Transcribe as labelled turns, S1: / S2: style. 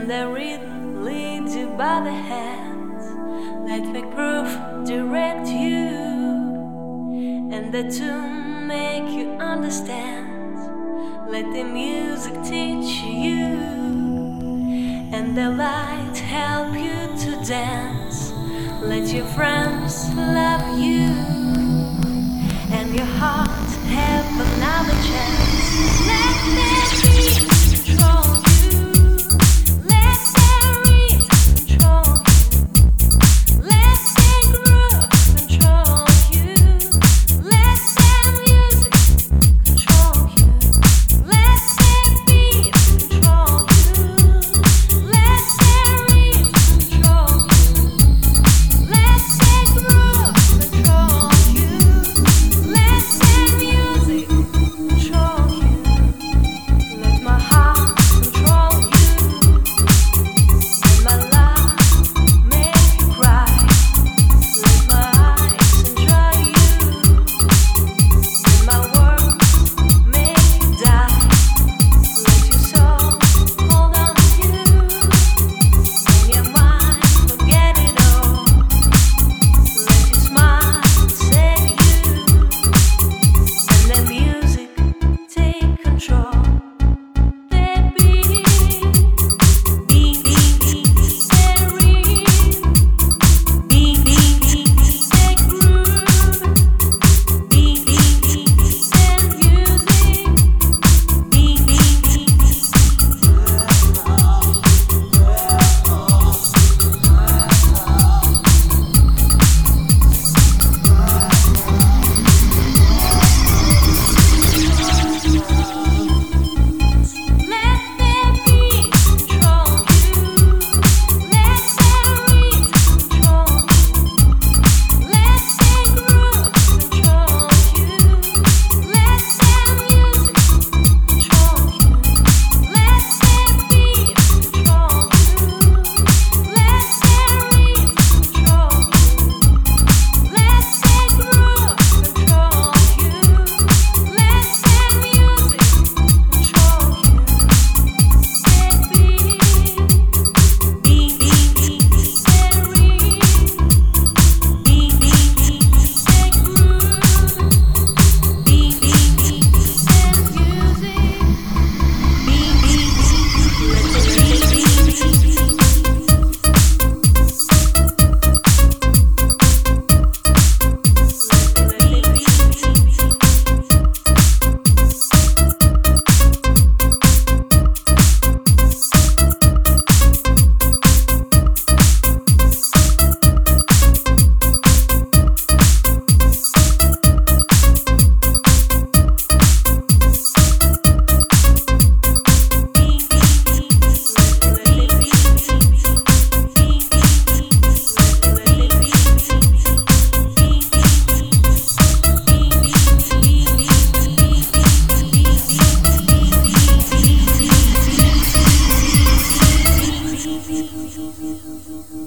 S1: and the rhythm leads you by the hand. Let the groove direct you, and the tune make you understand. Let the music teach you, and the light help you to dance. Let your friends love you, and your heart have another chance. you.